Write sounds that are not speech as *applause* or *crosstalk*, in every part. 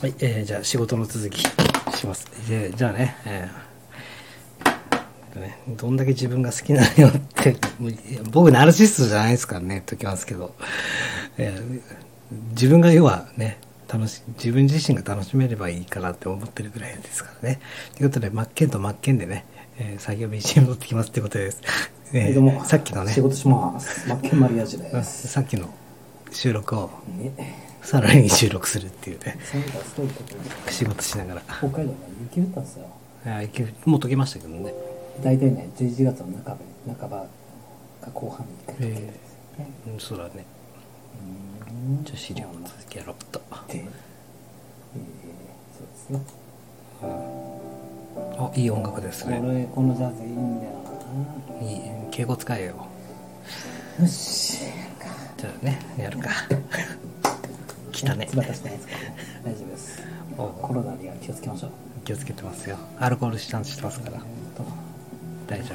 はい、えー、じゃあ仕事の続きします。でじゃあね、えーね、どんだけ自分が好きなのよって、*laughs* 僕ナルシストじゃないですからね、言っときますけど、えー自分が要はね、楽し、自分自身が楽しめればいいかなって思ってるぐらいですからね。ということで、マッケンとマッケンでね、えー作業 BGM 持ってきますってことです。えーどうもさっきのね仕、事しますマッケンマリアージュですさっきの収録をねさらに収録するっていうね、仕事しながら。北海道ね雪降ったんですよあいけもう解けましたけどね。大体ね11月の半ば半ばか後半に一回溶けるんですよねうん、そうだね。うんじゃあ資料の続きやろうと。で、えー、そうですねあ、いい音楽ですこね。れこのジャズいいんだよいい、敬語使えよ。なよしじゃあね、やるか。*laughs* 来たね。つばたしてないですか大丈夫ですおコロナには気をつけましょう気をつけてますよ。アルコールシタンしてますから。大丈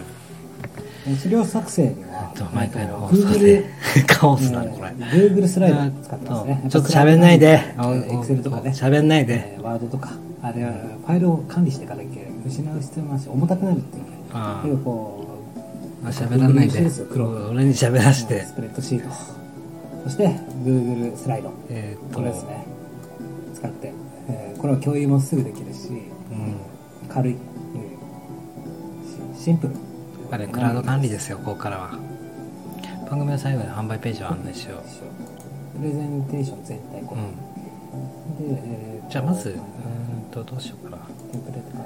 資料作成には毎回の放送で。*laughs* カオスだね、これ。Google スライド使ってますねうんちょっと喋んないで。エクセルとかね喋んないで。えーワードとかあれはファイルを管理していかなきゃ失う必要もあるし重たくなるっていうねああ喋らないで俺に喋らうしてス。プレッドシートそして Google スライドえーこれですね使って、えーこれは共有もすぐできるしうん。軽い、シンプルやっぱりクラウド管理ですよ、ここからは。番組の最後に販売ページを案内しよプレゼンテーション全体こう。うれ、ん。で、えーじゃあまず、うんと、どうしようかな。ンプレートから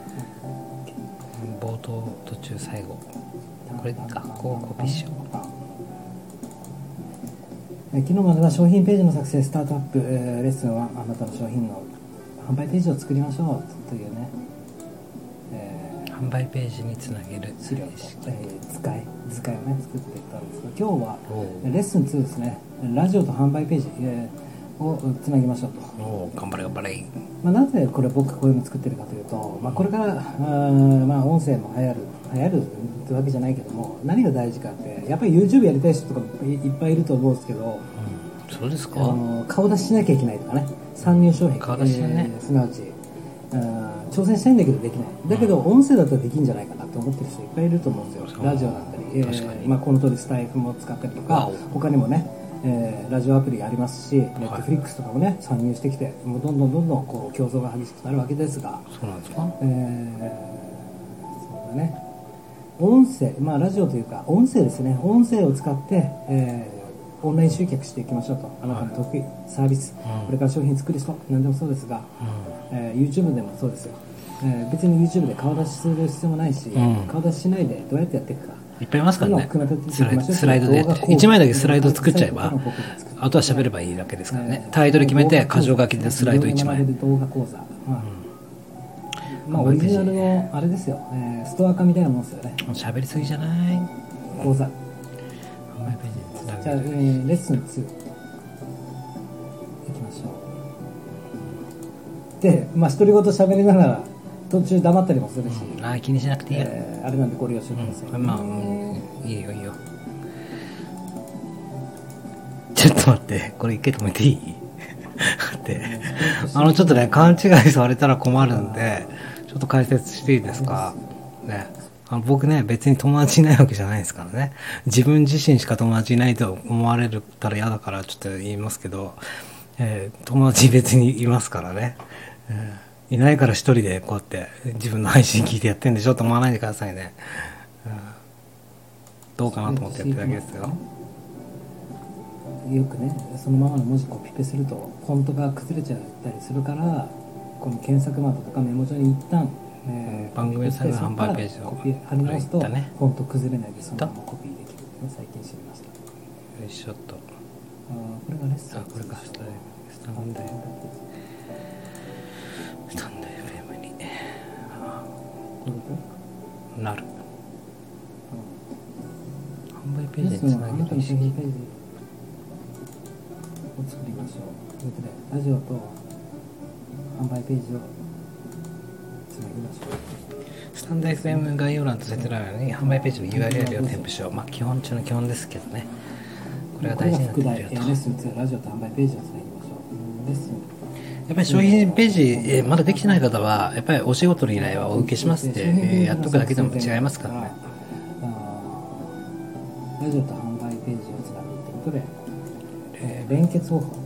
冒頭、途中、最後。これか、こうコピーしよう。えー昨日までは商品ページの作成スタートアップ、えーレッスンはあなたの商品の販売ページを作りましょうというね、えー販売ページにつなげる。資料と、えー図解図解をね作っていったんですが今日はレッスン2ですねラジオと販売ページ、えーをつなぎましょうと、おー頑張れ頑張れ。まあ、なぜこれ僕こういうの作ってるかというと、まあ、これからあーまあ音声も流行る流行るってわけじゃないけども何が大事かってやっぱり YouTube やりたい人とかいいっぱいいると思うんですけどうん、そうですあか。の顔出ししなきゃいけないとかね。参入障壁。顔出しね。えーすなわち。挑戦したいんだけどできない。だけど音声だったらできるんじゃないかなと思ってる人いっぱいいると思うんですよ。ラジオだったり、えーまあ、この通りスタイフも使ったりとか他にもね、えーラジオアプリありますし、ネットフリックスとかもね参入してきてもうどんどんどんどんこう競争が激しくなるわけですが、そうなんですか？えーそうだね音声まあラジオというか音声ですね。音声を使って、えーオンライン集客していきましょうと。あなたの得意、サービス、うんこれから商品作る人何でもそうですが、うえー YouTube でもそうですよ、えー別に YouTube で顔出しする必要もないし、うん。顔出ししないでどうやってやっていくか。ん。いっぱいいますからね。スライドで。動画。構成1枚だけスライド作っちゃえばあとは喋ればいいだけですからね。タイトル決めて、箇条書きでスライド1枚。動画講座、まあまあ、オリジナルのあれですよ、えーストア化みたいなもんですよね。喋りすぎじゃない？講座。じゃあ、え。ーレッスン2いきましょう。でまあ独り言喋りながら途中黙ったりもするし、ああ、気にしなくていいよ。えーあれなんでご了承ください、うん、まあ、うん、いいよいいよ。ちょっと待って、これ一回止めていい？*laughs* 待って。あの、ちょっとね、勘違いされたら困るんで、ちょっと解説していいですか？ね。あの僕ね、別に友達いないわけじゃないですからね。自分自身しか友達いないと思われたら嫌だからちょっと言いますけど、えー友達別にいますからね。えーいないから一人でこうやって自分の配信聞いてやってんでしょと思わないでくださいね。うんどうかなと思ってやってるだけですよ。よくねそのままの文字コピペするとフォントが崩れちゃったりするからこの検索窓とかメモ帳に一旦、えー番組サイトの販売ページをコピー貼り直すと、ね。フォント崩れないでそのままコピーできるのを最近知りました。よいしょっと。あーこれがレッスンあ、これか、スタスタンド FM スタンド FM に。なる。販売ペレージにつなげる意識を作りましょう。ラジオと販売ページをつなぎましょうスタンド FM 概要欄と説明欄に販売ページの URL を添付しよう。まあ、基本中の基本ですけどね。これが大事になってくるよ。これが副題えーレッスン2ラジオと販売ページをつなぎましょう。うん。レッスンやっぱり商品ページ、えーまだできてない方は、やっぱりお仕事の依頼はお受けしますって、えーやっとくだけでも違いますから。ね。ラジオと販売ページをつなぐってことで、えー連結方法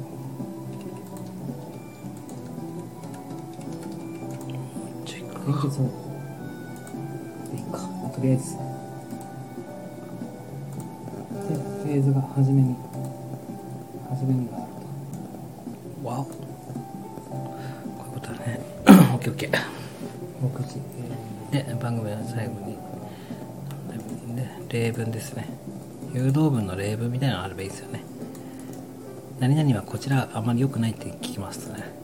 連結方法でいいかとりあえずでフェーズが初めに初めにがあるとわお。こういうことだね。オッケーオッケー。6時、で、番組の最後に、で例文ですね。誘導文の例文みたいなのがあればいいですよね。何々はこちらあまり良くないって聞きますとね。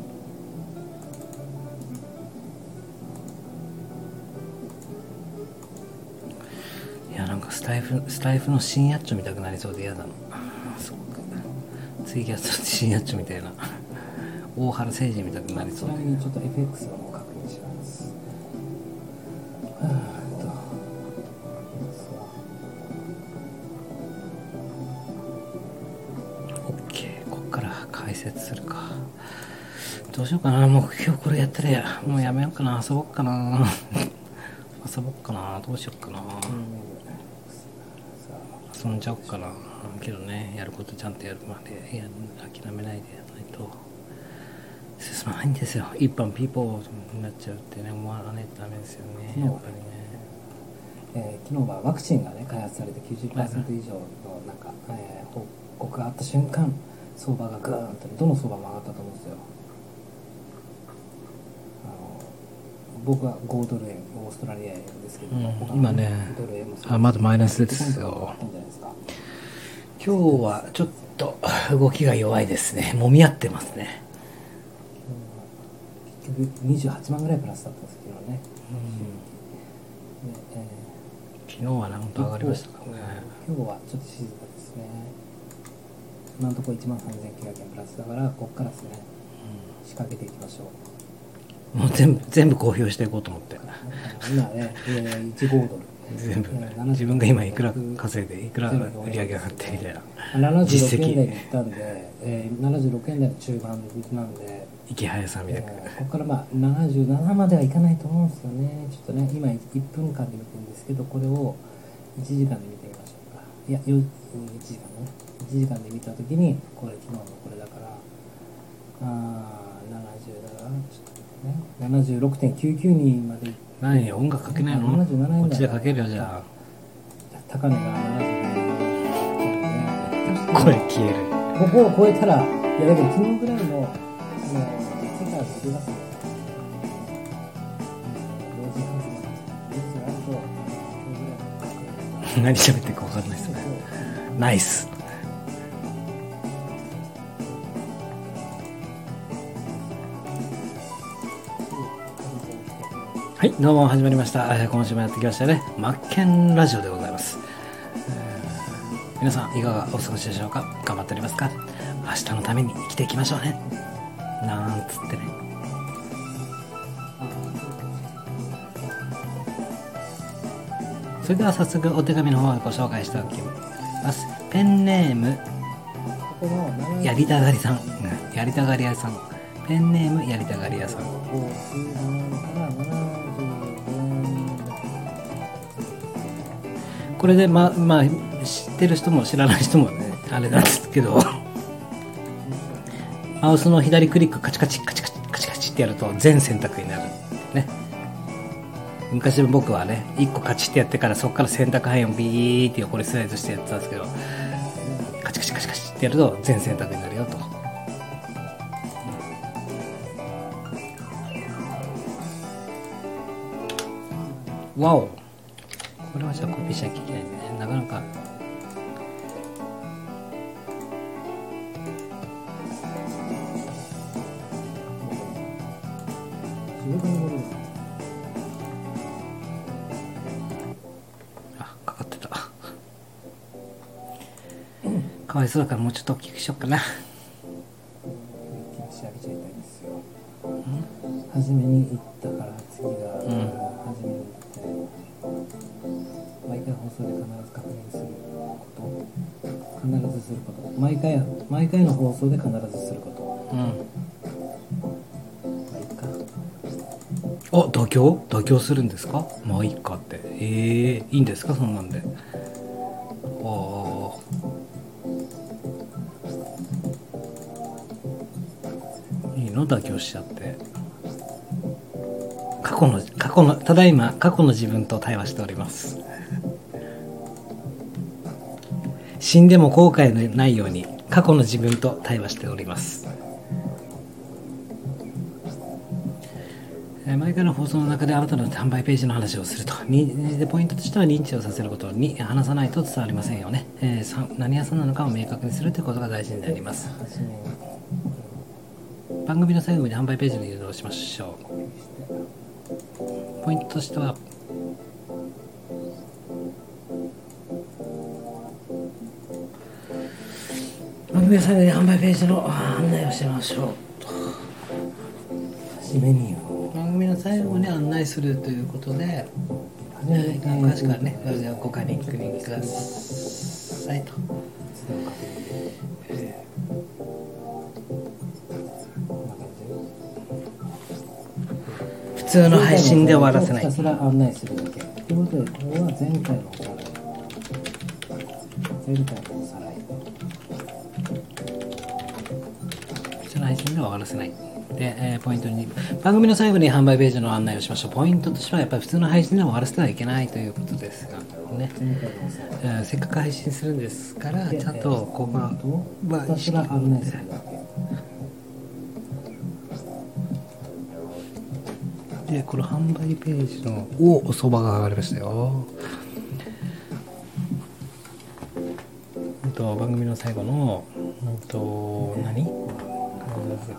スタイフ、スタイフの新ヤッチョ見たくなりそうで嫌だな。すごく。ツイキャスの新ヤッチョみたいな。大原誠治見たくなりそう。で。なみにちょっと FX を確認します。するか。どうしようかな。もう今日これやったらやもうやめようかな。遊ぼっかな。*laughs* 遊ぼっかな。どうしようかな。遊んじゃおっかな。けどねやることちゃんとやる。までいや諦めないでやらないと。進まないんですよ。一般ピーポーになっちゃうってね思わないとダメですよね。やっぱりね。えー昨日はワクチンがね開発されて90%以上のなんか、えー報告があった瞬間相場がグーンとどの相場も上がったと思うんですよあの僕は5ドル円オーストラリア円ですけど、うん今ねあまだマイナスですよ。1ポイント上がったんじゃないですか？今日はちょっと動きが弱いですね。揉み合ってますね。結局28万ぐらいプラスだったんですけどね、でえー昨日はなんと上がりましたからね。今日はちょっと静かですね。今のところ1万3900円プラスだからここからですね。仕掛けていきましょうもう全部全部公表していこうと思って。今ね、えー、1号ドル。全部。えー自分が今いくら稼いでいくら売り上げ上がってみたいな。76円台に行ったんで、えー、76円台の中盤なんで、池早さんみたいな。えーここからまあ77まではいかないと思うんですよね。ちょっとね今1分間で見てるんですけどこれを1時間で見てみましょうか。いやよ1時間ね。1時間で見た時にこれ昨日のこれだから。あー70だからちょっとね。76.992まで。何音楽かけないの？77円台。こっちでかけるよじゃ高値が77円。あ声消える。ここを超えたら、いやだけど昨日ぐらいの、あの、世界を出ます。よ。同時発言。4時あると、今日ぐらい何喋ってるか分かんないですね。ナイスはいどうも始まりました。今週もやってきましたね。マッケンラジオでございます、えー皆さんいかがお過ごしでしょうか？頑張っておりますか？明日のために生きていきましょうね。なんつってね。それでは早速お手紙の方をご紹介しておきます。ペンネームやりたがりさん。やりたがり屋さん。ペンネームやりたがり屋さん。れでままあ知ってる人も知らない人もねあれなんですけど。マウスの左クリックカチカチカチカチカチカチってやると全選択になるね。昔僕はね1個カチってやってからそこから選択範囲をビーって横にスライドしてやってたんですけどカチカチカチカチってやると全選択になるよと。わお。これはじゃあコピーしなきゃいけないね。なかなか。あかかってた。かわいそうだからもうちょっと大きくしよっかな。仕上げちゃいたいんですよ。初めに毎回毎回の放送で必ずすること。うん。まあいいかあ妥協？妥協するんですか？まあいいかって。ええー、いいんですか？そんなんで。ああ。いいの？妥協しちゃって。過去の過去のただいま過去の自分と対話しております。死んでも後悔のないように過去の自分と対話しております前回の放送の中で新たな販売ページの話をすると。でポイントとしては認知をさせることに話さないと伝わりませんよね。えー、何屋さんなのかを明確にするということが大事になります。番組の最後に販売ページに移動しましょう。ポイントとしては、さん販売ページの案内をしましょう番組の最後に案内するということで、詳しくはねご確認くださいと。普通の配信で終わらせない。ひたすら案内するだけ。ということで、これは前回のおさらい。前回のおさらい。配信では終わらせない。で、えー、ポイント2。番組の最後に販売ページの案内をしましょう。ポイントとしては、やっぱり普通の配信では終わらせてはいけないということですが、ね。えー、せっかく配信するんですから、ちゃんと、こう、まあ、まあ、意識をね。で、この販売ページの、お、おそばが上がりましたよ。と番組の最後の、うんと、何？わけ。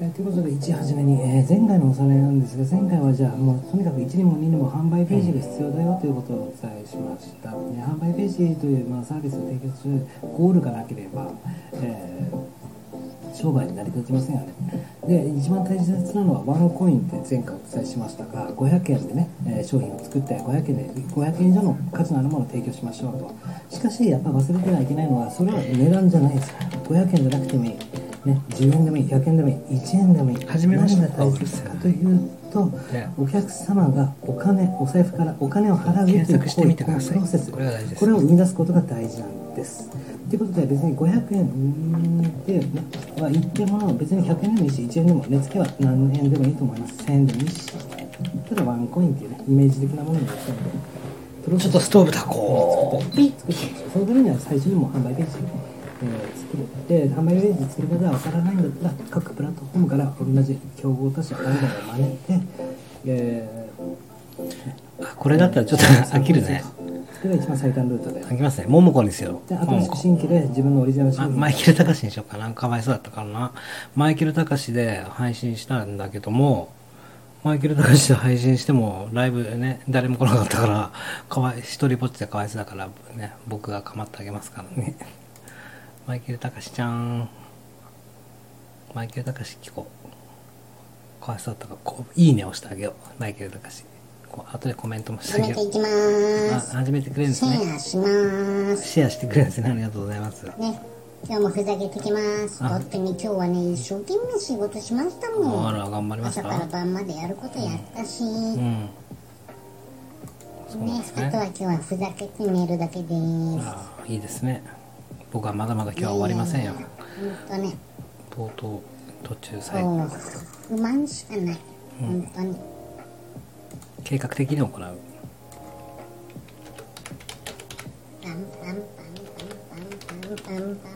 えということで、一初めに、えー、前回のおさらいなんですが、前回はじゃあ、もうとにかく1にも2にも販売ページが必要だよということをお伝えしました。ね、販売ページという、まあ、サービスを提供するゴールがなければ、えー、商売になり立ちませんよね。で一番大切なのはワンコインって前回お伝えしましたが500円でね、えー、商品を作って500円で500円以上の価値のあるものを提供しましょうとしかしやっぱ忘れてはいけないのはそれは値段じゃないです500円じゃなくてもいい、ね、10円でもいい。100円でもいい。1円でもいい。めまし何が大切かというとお客様がお金お財布からお金を払うというこのプロセス。これを生み出すことが大事なんです。ということで別に500円では言っても別に100円でもいいし1円でも値付けは何円でもいいと思います。1000円でもいいし。ただワンコインっていうねイメージ的なものになっちゃうんで。ちょっとストーブ炊こう。ピッピッ。そのためには最初にも販売ページ、えー、作る。で、販売ページ作り方がわからないんだったら、各プラットフォームから同じ競合他社、誰を真似て、えー、これだったらちょっと飽きるね。それが一番最短ルートで。飽きますね。桃子にしよ。で、新新規で自分のオリジナル。マイケル・タカシにしようかな。かわいそうだったからな。マイケル・タカシで配信したんだけども、マイケル・ダンシと配信しても、ライブね、誰も来なかったから、かわい、一人ぼっちでかわいそうだから、ね、僕が構ってあげますからね。マイケル・タカシちゃん。マイケル・タカシ聞こう。かわいそうだったから、こう、いいねをしてあげよう。マイケル・タカシ。こう、後でコメントもしてあげよう。始めてくれるんですね。シェアします。シェアしてくれるんですね。ありがとうございます。ね今日もふざけてきます。だってね今日はね一生懸命仕事しましたもん。あら頑張りまし朝から晩までやることやったし、うん。うん。ねであとは今日はふざけて寝るだけです。ああいいですね。僕はまだまだ今日は終わりませんよ。当ねとうとう途中最後。う。不満しかない、本当に。計画的に行う。パンパンパンパンパンパンパンパン。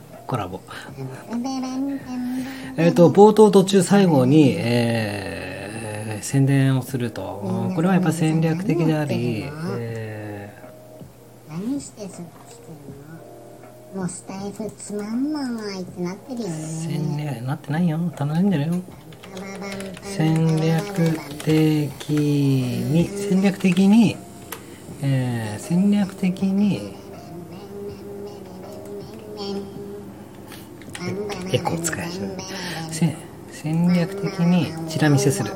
コラボ。えっ、と、冒頭途中最後に、えー、宣伝をすると。うんこれはやっぱ戦略的であり、え何してそっちしてんのもうスタイフつまんないってなってるよー、戦ね。略なってないよ。楽しんでるよ。パ戦略的に戦略的に、えー戦略的にエコー使い始めるせ戦略的にチラ見せする。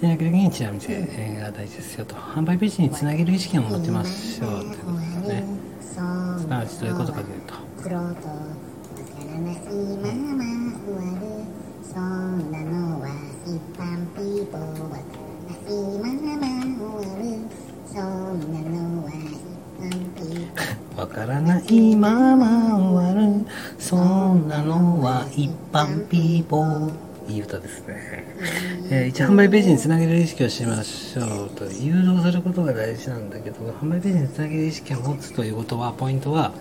戦略的にチラ見せが大事ですよと。販売ページにつなげる意識を持ちましょうということですね。すなわちどういうことかというと一般ピーポーいい歌ですね、えー一販売ページにつなげる意識をしましょうと。誘導することが大事なんだけど販売ページにつなげる意識を持つということはポイントは、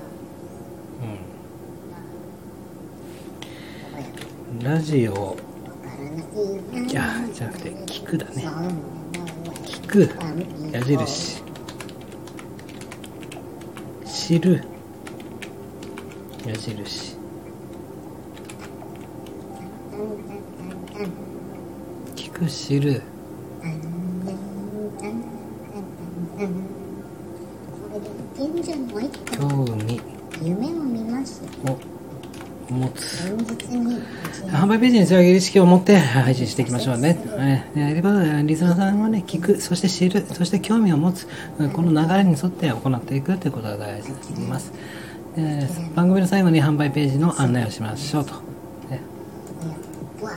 うん、ラジオ。いやじゃなくて聞くだね。聞く。矢印。知る。矢印聞く知る。興味。夢を見ますを持つ販売ページにつなげる意識を持って配信していきましょうね。えればリスナーさん。はね、聞く、そして知る、そして興味を持つ、この流れに沿って行っていくということが大事になります。番組の最後に販売ページの案内をしましょうと。ねわ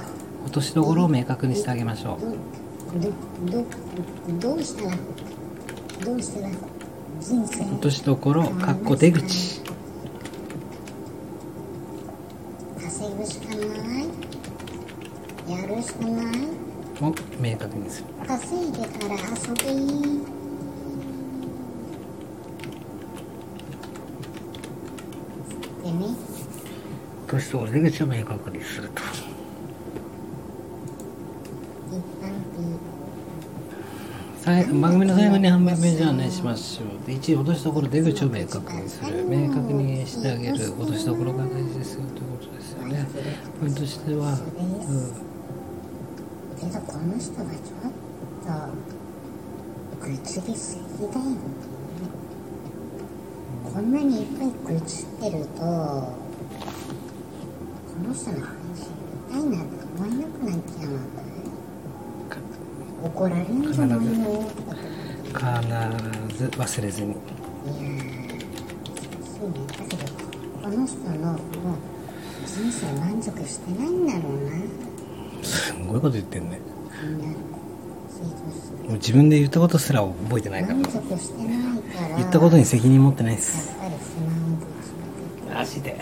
としどころを明確にしてあげましょう。どどどうしたらどうしたら人生落としどころ、かっこ出口。稼ぐしかない？やるしかないを明確にする。稼いでから遊びでね落としどころ、出口を明確にすると。一般ピさい番組の最後に販売ページを案内しましょう。で1落としどころ、出口を明確にする。明確にしてあげる。落としどころが大事ですよということですよね。ポイントとしては、うんけどこの人はちょっと愚痴りすぎだよねこんなにいっぱい愚痴ってるとこの人の話見たいなって思えなくなっちゃう怒られんじゃないの必ず忘れずに。いやーしいね。だけどこの人のもう人生満足してないんだろうなすんごいこと言ってんね。もう自分で言ったことすら覚えてないから。満足してないから言ったことに責任持ってないでやす。っぱりマジで。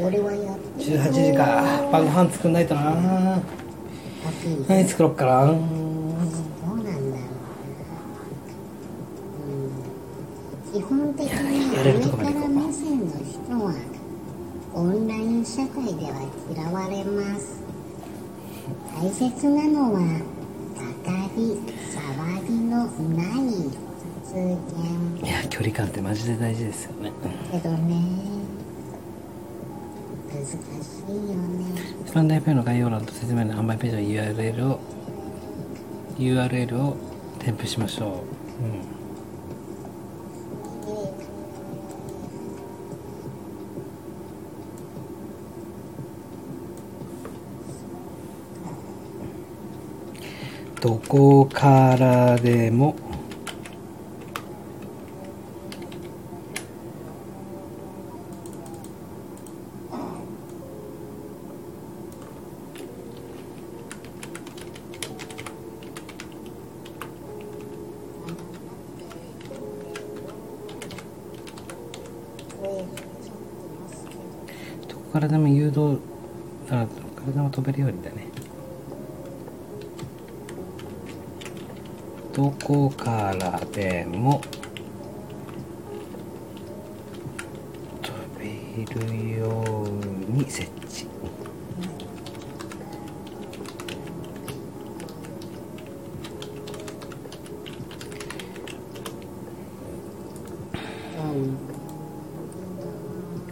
俺はやってるぞ18時か。晩ご飯作んないとな。アピールはい、作ろっかな。どうなんだろうなうん基本的にやれる上かとこまで行こうら目線の人はオンライン社会では嫌われます大切なのはかかり障りのない発言いや、距離感ってマジで大事ですよね。けどね難しいよねスタンド FM の概要欄と説明の販売ページの URL を URL を添付しましょう。うんどこからでも。どこからでも誘導あどこからでも飛べるようにだね。でも飛べるように設置。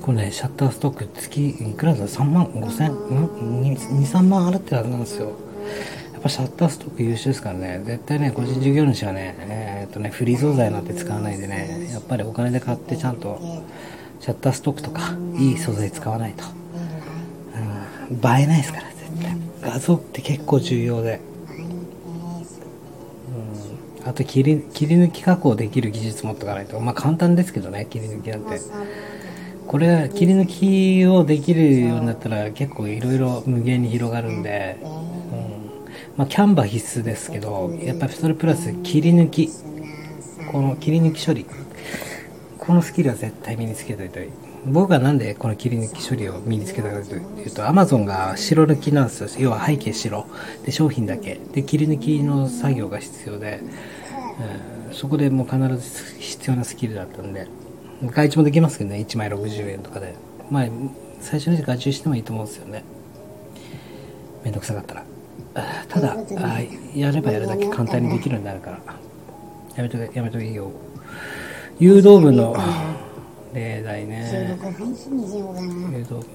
これねシャッターストック月いくらだ？3万5千？23万払ってるはずなんですよ。やっぱシャッターストック優秀ですからね。絶対ね個人事業主はね、えーとねフリー素材なんて使わないでねやっぱりお金で買ってちゃんとシャッターストックとかいい素材使わないと、うん、映えないですから絶対。画像って結構重要で。うん。あと切り切り抜き加工できる技術持っておかないと。まあ簡単ですけどね切り抜きなんて。これは切り抜きをできるようになったら結構いろいろ無限に広がるんで、うん。まあ、キャンバー必須ですけどやっぱりそれプラス切り抜き。この切り抜き処理。このスキルは絶対身につけといたい。僕はなんでこの切り抜き処理を身につけたかというと Amazon が白抜きなんですよ。要は背景白。で商品だけ。で切り抜きの作業が必要で、うん。そこでもう必ず必要なスキルだったんで。外注もできますけどね。1枚60円とかで。まあ最初に外注してもいいと思うんですよね。めんどくさかったら。ただやればやるだけ簡単にできるようになるから。やめとけやめとけいいよ。誘導部の例題収ね。誘導部こ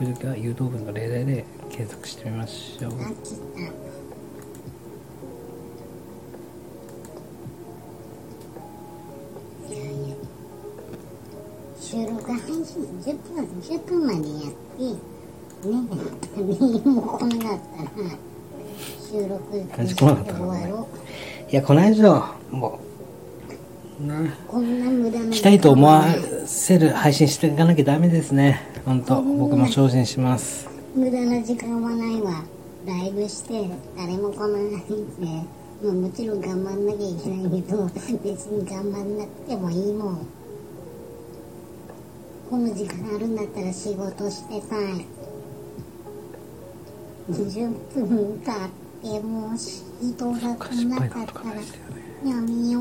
ういう時は誘導部の例題で検索してみましょう。収録配信10分10分までやってね *laughs* えもうこんなったら収録感じ来なかった終のわろいやこないでしょもうなうこんな無駄な来たい。と思わせる配信していかなきゃダメですね。本当僕も精進します。無駄な時間はないわ。ライブして誰も来ないで、まあ、もちろん頑張んなきゃいけないけど別に頑張んなくてもいいもん。この時間あるんだったら仕事してさ20分経ってもう人が来なかったらやめよ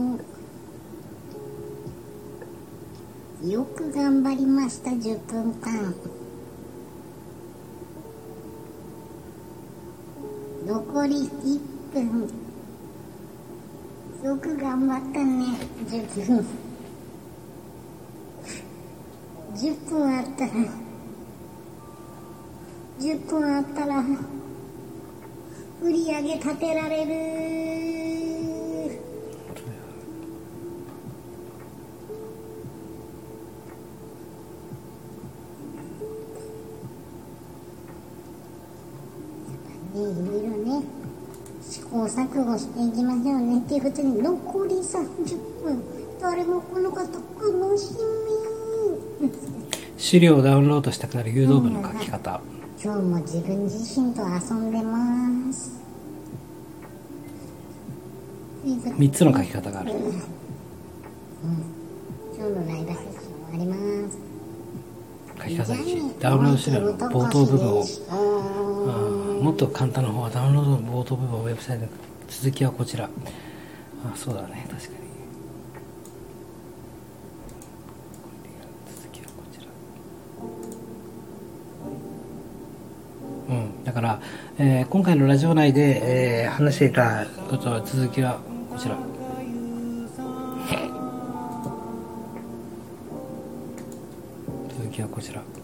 うよく頑張りました。10分。間残り1分よく頑張ったね10分。10分あった。ら10分あったら売り上げ立てられる。ねいろいろね試行錯誤していきましょうねっていうことに残り30分。誰も来なかった楽しみ。*laughs* 資料をダウンロードしたくなる誘導部の書き方。今日も自分自身と遊んでます。3つの書き方がある。今日のライブ配信終わります。書き方1ダウンロード資料の。冒頭部分を。うん。もっと簡単な方はダウンロードの冒頭部分をウェブサイトで続きはこちら。あそうだね。確かに今回のラジオ内で、えー話していたことは続きはこちら。続きはこちら。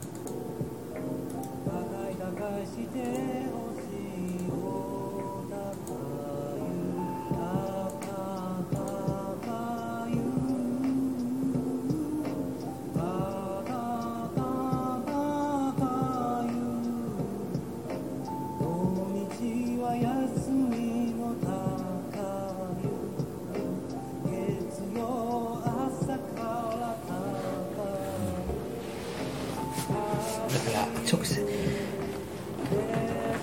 から直接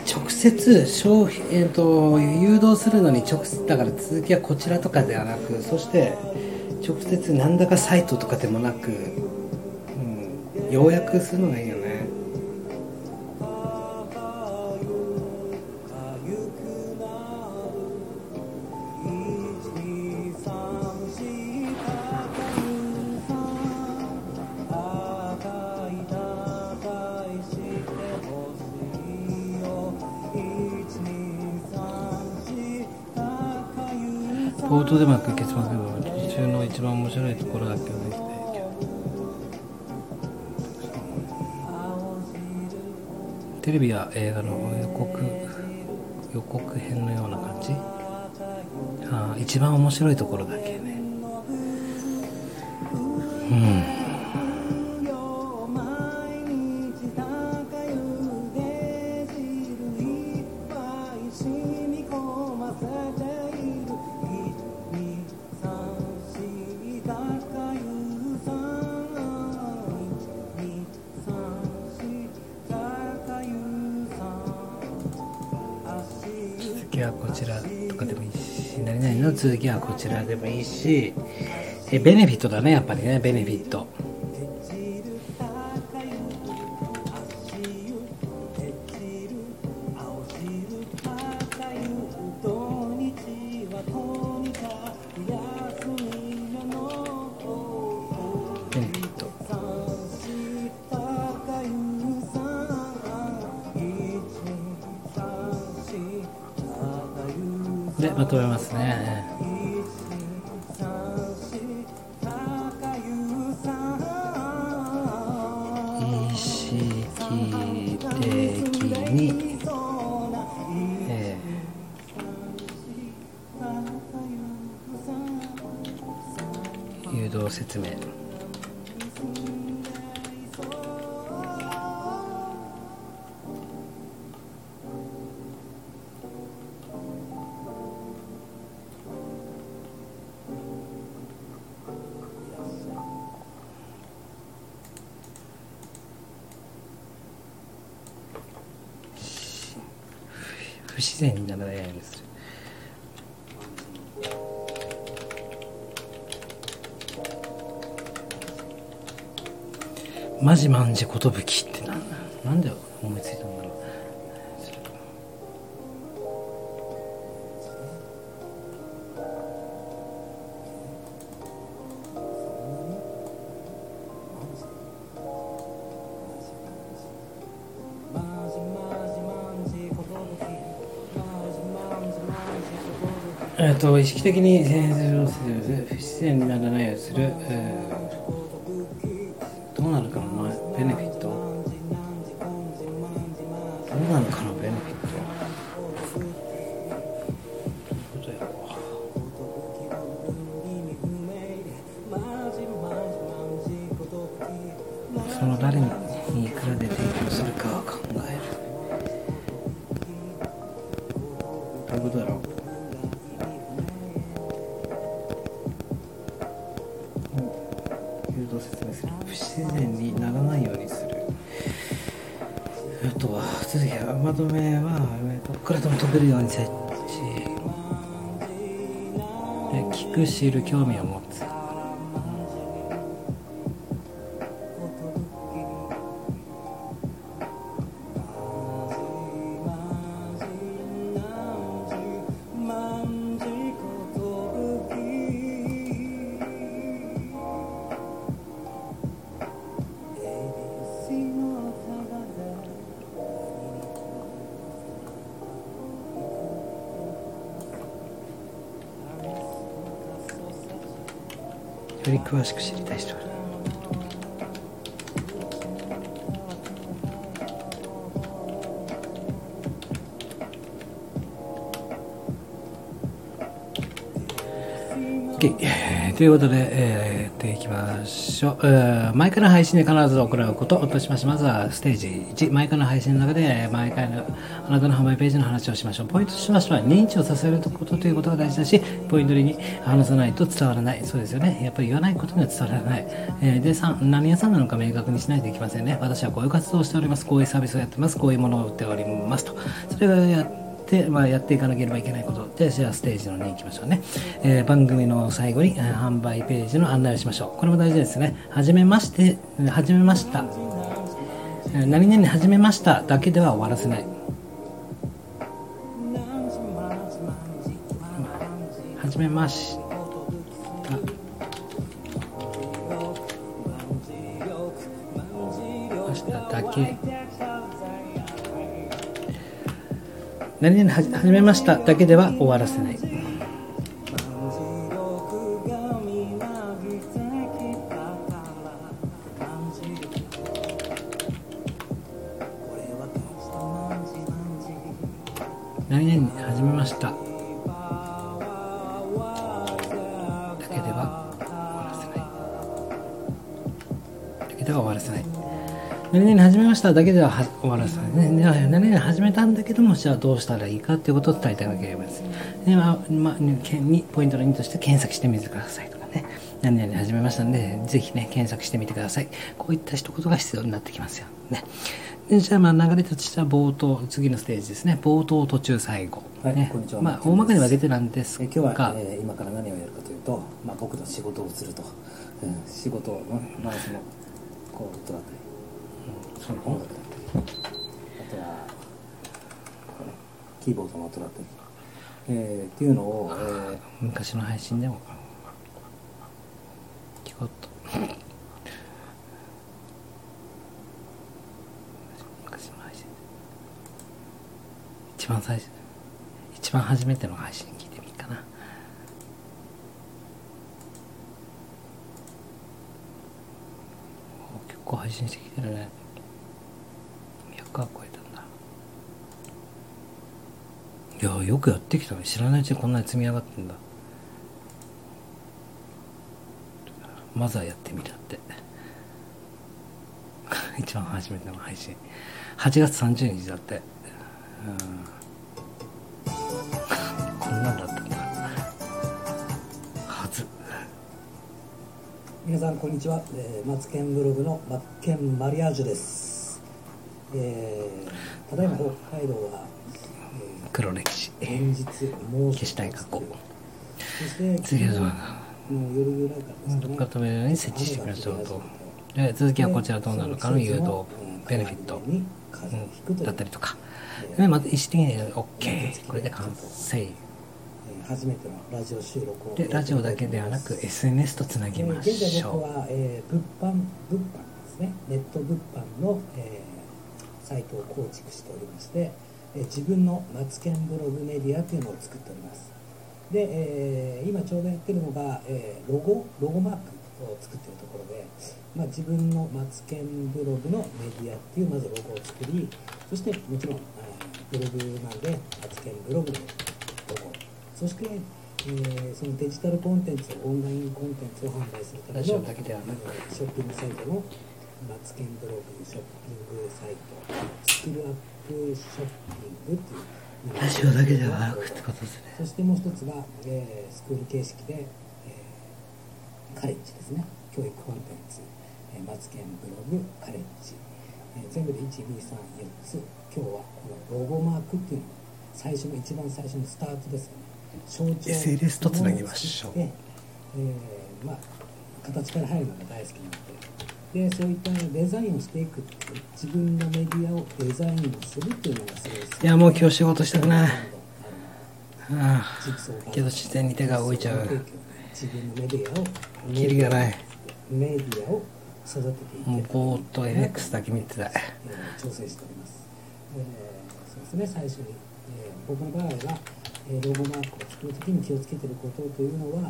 直接消費、えー、と誘導するのに直接だから続きはこちらとかではなくそして直接何だかサイトとかでもなく、うん、要約するのがいいよ面白いところだけ。ちらでもいいしえベネフィットだねやっぱりねベネフィット。ベネフィット。でまとめますね。誘マジマンジことぶきってなんなんで思いついたんだろう。えっと意識的に先生をする不自然にならないようにする、えー誘導説明する不自然にならないようにする。あとは続きはまとめはえーどっからでも飛べるように設置。聞く知る興味を持つ。しょう。えー毎回の配信で必ず行うこととしまして、まずはステージ1、毎回の配信の中で、毎回のあなたの販売ページの話をしましょう。ポイントとしましては、認知をさせることということが大事だし、ポイントに話さないと伝わらない。そうですよね。やっぱり言わないことには伝わらない。えーで、3、何屋さんなのか明確にしないといけませんね。私はこういう活動をしております。こういうサービスをやってます。こういうものを売っておりますと。それがやて、まあ、やっていかなければいけないことでじゃあステージの2行きましょうね、えー番組の最後に、えー販売ページの案内をしましょう。これも大事ですね。はじめましてえーはじめました、えー何々はじめました。だけでは終わらせない。はじめました何々始めましただけでは終わらせない。何々始めましたましただけではは終わらせない、ね、何々始めたんだけどもじゃあどうしたらいいかっていうことを伝えてあげればいいですで、まあまあ、ポイントの2として検索してみてくださいとかね何々始めましたんでぜひね検索してみてください。こういった一言が必要になってきますよ。ね。でじゃあまあ流れとしては冒頭次のステージですね。冒頭途中最後、はいねこんにちは。まあ大まかに分けてなんですが。え今日は、えー今から何をやるかというと、まあ、僕の仕事をすると、うん仕事のマウスのコードだったり、その音楽だったりあとはキーボードの音だったり、えーっていうのを、えー昔の配信でも聞こっと昔の配信一番最初一番初めての配信聞いてみっかな。お結構配信してきてるね100は超えたんだ。いやよくやってきたね。知らないうちにこんなに積み上がってんだ。まずはやってみるって。*laughs* 一番初めての配信。8月30日だって。うん。こんなんだったんだ。はず皆さんこんにちは、えーマツケンブログのマッケンマリアージュです、えーただいま北海道は、え黒歴史。ー連日猛暑消したい過去そして次はどうだもう夜ぐらいからですかね。動画止めるように設置してみましょう？とで続きはこちらどうなるかの誘導ベネフィット、うだったりとか。でまた意思的に OK これで完成。えー初めてのラジオ収録を。でラジオだけではなく SNS とつなぎまえー現しょ在僕は、えー物販物販ですね。ネット物販の、えーサイトを構築しておりまして、えー自分のマツケンブログメディアというのを作っております。で、えー今ちょうどやってるのが、えーロゴロゴマークを作ってるところで、まあ、自分のマツケンブログのメディアっていうまずロゴを作りそしてもちろん、えーブログなんでマツケンブログのロゴ。そして、えーそのデジタルコンテンツオンラインコンテンツを販売するためのだけではなく。えーショッピングサイトのマツケンブログショッピングサイト。スキルアップショッピングっていうラジオだけではなくってことですね。そしてもう一つが、えースクール形式で、えーカレッジですね教育コンテンツ、えーマツケンブログカレッジ、えー全部で1234つ。今日はこのロゴマークっていうのが最初の一番最初のスタートですよね。象徴 SNS とつなぎましょうえーまあ形から入るのが大好きなので。でそういったデザインをしていく自分のメディアをデザインするっていうのがすごいいやもう今日仕事したくない。あのあ。けど自然に手が動いちゃう。自分のメディアをキリがないメディアを育てていけもうるぼーっと FX だけ見てた。いえー調整しております、えーそうですね最初に、えー僕の場合は、えーロゴマークを作るときに気をつけてることというのは、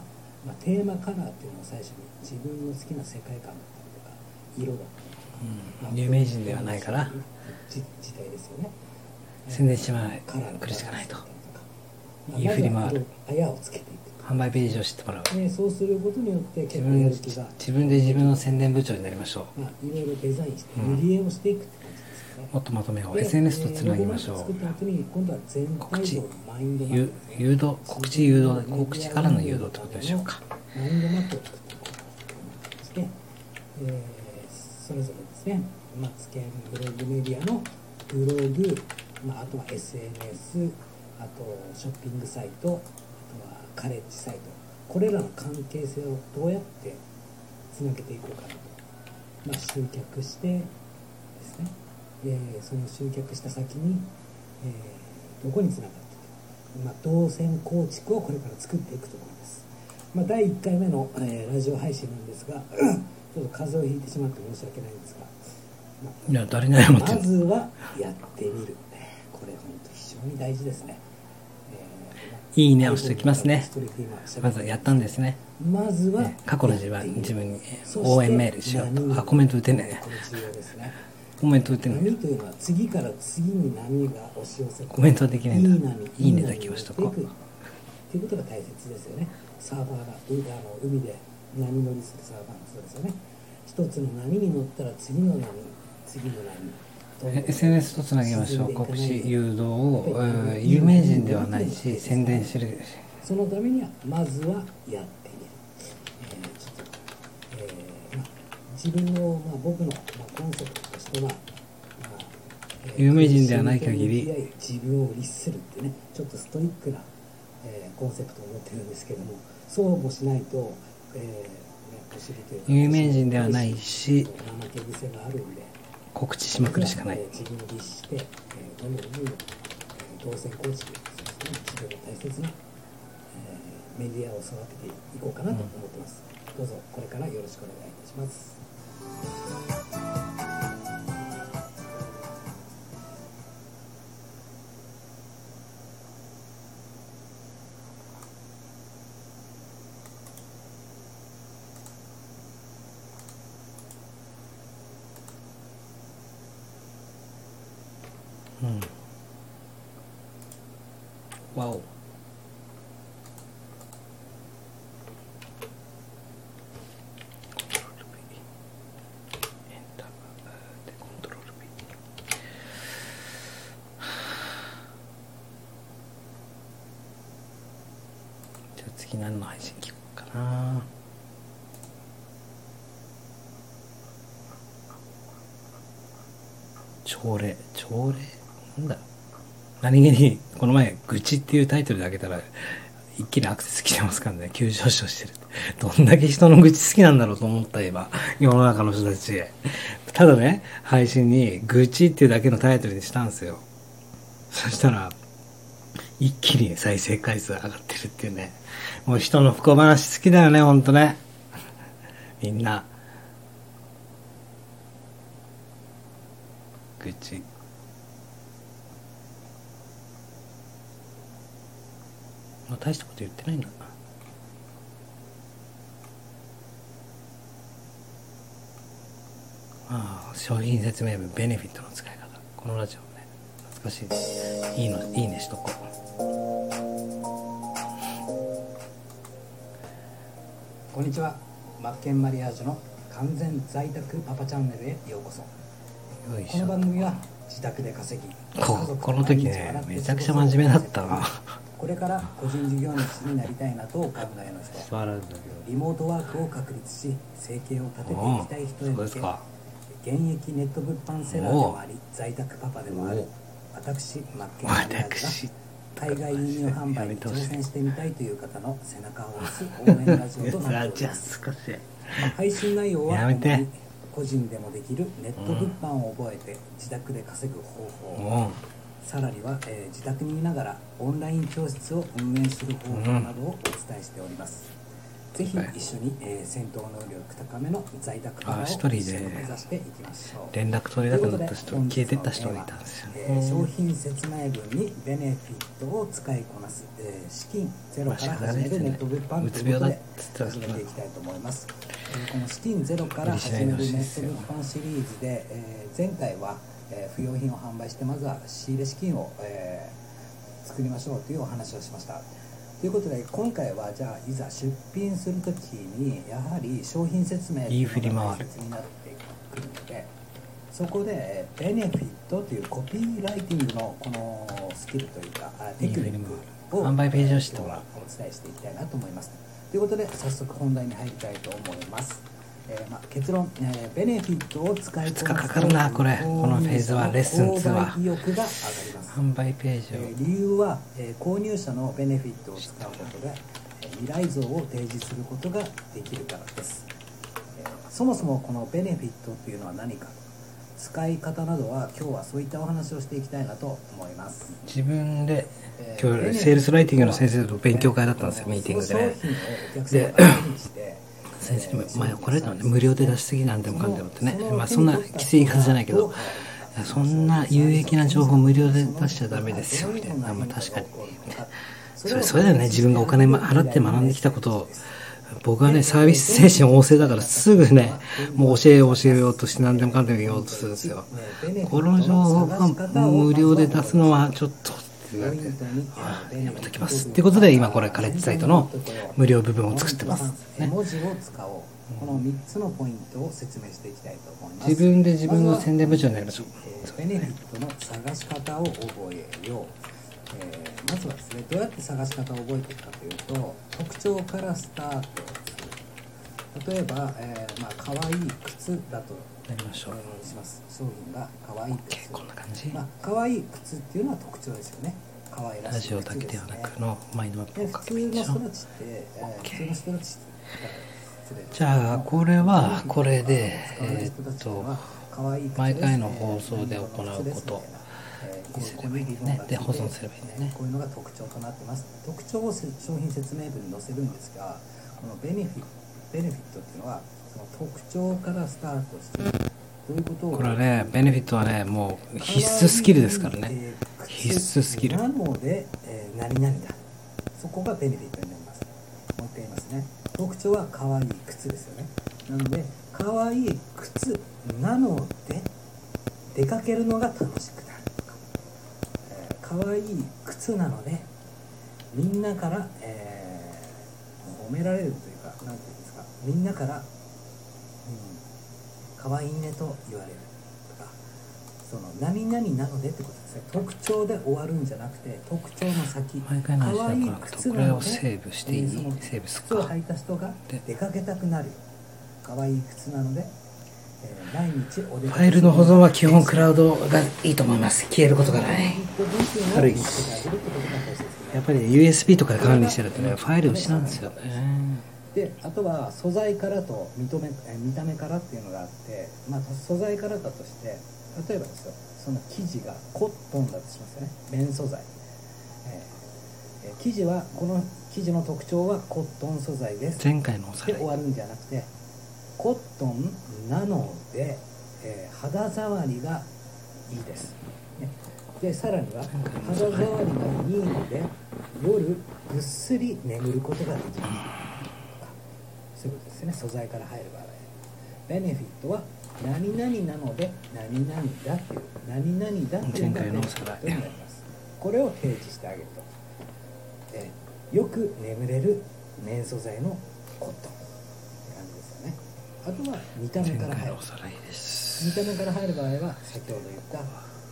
まあ、テーマカラーっていうのを最初に自分の好きな世界観色だったり、うん。有名人ではないから。じ時代ですよね。宣伝してもらえカラーの来るしかないと。い振り回る。まずは色あやをつけていく販売ページを知ってもらうでそうすることによって自分自分で自分の宣伝部長になりましょまあ、いろいろデザインしてうん塗り絵をしていくって感じですよねう、もっとまとめようで SNS とつなぎましょう後に今度は全体像のマインドマッゆプですね誘導告知誘導告知からの誘導ってことでしょうかマインドマップを作っていこうと思ってまして、えーそれぞれですね。マツケンブログメディアのブログ、まあ、あとは SNS あとショッピングサイトあとはカレッジサイト。これらの関係性をどうやってつなげていこうかなと、まあ、集客してですね、えーその集客した先に、えーどこにつながっていくまあ、動線構築をこれから作っていくところです、まあ、第1回目の、えーラジオ配信なんですがちょっと風邪をひいてしまって申し訳ないんですが、まあいや誰に謝ってまずはやってみる。これ本当非常に大事ですね、えーいいねをしておきますね。まずはやったんですね。まずはね過去の自分自分に応援メールしよう何とあコメント打てねコメント打ってない波というのは次から次に波が押し寄せてコメントはできないんだ。いい波いいね波だけをしとこう。をっていうことが大切ですよね。サーバーがうあの海で波乗りするサーバーもそうですよね。一つの波に乗ったら次の波次の波。SNS とつなげましょう。告知誘導を、えやっぱーり有名人ではないし宣伝してる。そのためにはまずはやってみる、えーちょっと、えーまあ、自分の、まあ、僕の、まあ、コンセプトとしては、まあえー有名人ではない限り。自分を律するってねちょっとストイックな、えーコンセプトを持ってるんですけどもそうもしないと、えー有名人ではないし告知しまくるしかない、メディアを育てていこうかなと思ってます、どうぞこれからよろしくお願いいたしますうんわおエンターでコントロール B じゃあ次何の配信聞こうかな朝礼。朝礼？なんだ何気にこの前「愚痴」っていうタイトルで開けたら一気にアクセス来てますからね。*laughs* 急上昇してる。どんだけ人の愚痴好きなんだろうと思った今。*laughs* 世の中の人たちただね配信に「愚痴」っていうだけのタイトルにしたんですよ。そしたら一気に再生回数上がってるっていうね。もう人の不幸話好きだよねほんとね。みんな愚痴まあ大したこと言ってないんだな。ああ商品説明文ベネフィットの使い方。このラジオね懐かしいねいいのいいねしとここんにちは。マッケンマリアージュの完全在宅パパチャンネルへようこそ。この番組は自宅で稼ぎこの時ねめちゃくちゃ真面目だったなこれから個人事業主になりたいなとお考えの人。リモートワークを確立し生計を立てていきたい人へ向け現役ネット物販セラーでもあり在宅パパでもある私マッケンジ私ュが海外輸入販売に挑戦してみたいという方の背中を押す応援ラジオとなっております。*laughs* 配信内容は個人でもできるネット物販を覚えて自宅で稼ぐ方法、もさらには、えー自宅にいながらオンライン教室を運営する方法などをお伝えしております、ぜひはい。一緒に、えー戦闘能力高めの在宅パパをあ一一人で目指していきましょう。う連絡取れなくなった人消えてった人がいたんですよえー商ね品説明文にベネフィットを使いこなす、えー資金ゼロから始めるネット物販ということで始めていきたいと思います、えーこの資金ゼロから始めるネット物販シリーズで、えー前回は、えー不用品を販売してまずは仕入れ資金を、えー作りましょうというお話をしました。ということで今回はじゃあいざ出品するときにやはり商品説明と言いいうのが振り回る大切になってくるのでそこでえーベネフィットというコピーライティングのこのスキルというかあテクニックを販売ページを知ってお伝えしていきたいなと思います。ということで早速本題に入りたいと思います、えーまあ、結論、えーベネフィットを使いこなす。と二日かかるなこれ。このフェーズはレッスン2は購買意欲が上がります販売ペー。ジをえー理由は、えー購入者のベネフィットを使うことでえー未来像を提示することができるからです、えーそもそもこのベネフィットっていうのは何か。使い方などは今日はそういったお話をしていきたいなと思います。自分でえー今日セールスライティングの先生と勉強会だったんですよミーティングでね。そ *laughs* 先生にも前これとね無料で出しすぎなんでもかんでもってね。まあそんなきつい言い方じゃないけどそんな有益な情報無料で出しちゃダメですよみたいな。まあ確かに。それそれだよね。自分がお金払って学んできたことを。僕はね、サービス精神旺盛だからすぐね、もう教え教えようとして何でもかんでも言おうとするんですよ。この情報が無料で出すのはちょっとなって、はいやめときます。っていうことで今これカレッジサイトの無料部分を作ってます。ね、文字を使おう。この3つのポイントを説明していきたいと思います。自分で自分の宣伝部長になりましょう。えーベネフィットの探し方を覚えよう、えーまずはですねどうやって探し方を覚えていくかというと特徴からスタートする。例えば、えーまあ可愛い靴だと、やりましょう。えーします。商品が可愛い靴こんな感じ。まあ可愛い靴っていうのは特徴ですよね。可愛らしいラジオだけではなくのマインドマップでをか普通のけましょう。人たちって、えー普通の人たちって失礼ですじゃあ、これはこれで、えーっと毎回の放送で行うこと。えーにすればいいんだよねで保存すればいいんだよね。こういうのが特徴となってます。特徴をせ商品説明文に載せるんですがこのベネフィベネフィットっていうのは特徴からスタートしてどういうことをこれはね、ベネフィットはね、もう必須スキルですからね。えー必須スキル。なので、えー何々だ。そこがベネフィットになります。もう一回言いますね。特徴は可愛い靴ですよね。なので可愛い靴なので出かけるのが楽しくなる。とか、えー可愛い靴なのでみんなから、えー褒められるというか何て言うんですか。みんなから、うん、可愛いねと言われるとかその何々なのでってことですね。特徴で終わるんじゃなくて特徴の先。可愛い靴なのでこれをセーブしていい？えーセーブす靴を履いた人がで出かけたくなる。よ可愛い靴なので、えー毎日お出かけファイルの保存は基本クラウドがいいと思います。消えることがない。軽いやっぱり USB とかで管理してるとね、ファイル失うんですよ。ね。であとは素材からと認めえー見た目からっていうのがあって、まあ、素材からだとして例えばですよその生地がコットンだとしますよね。綿素材、えーえー生地はこの生地の特徴はコットン素材です。前回のおさらい。で終。わるんじゃなくてコットンなので、えー肌触りがいいです、ね、でさらには肌触りがいいので夜ぐっすり眠ることができる。とかそういうことですね。素材から入る場合ベネフィットは何々なので何々だっていう何々だっていうのがベネフィットになりますこれを提示してあげると、えーよく眠れる綿素材のコットンって感じですよね。あとは見た目前から入る。見た目から入る場合は先ほど言った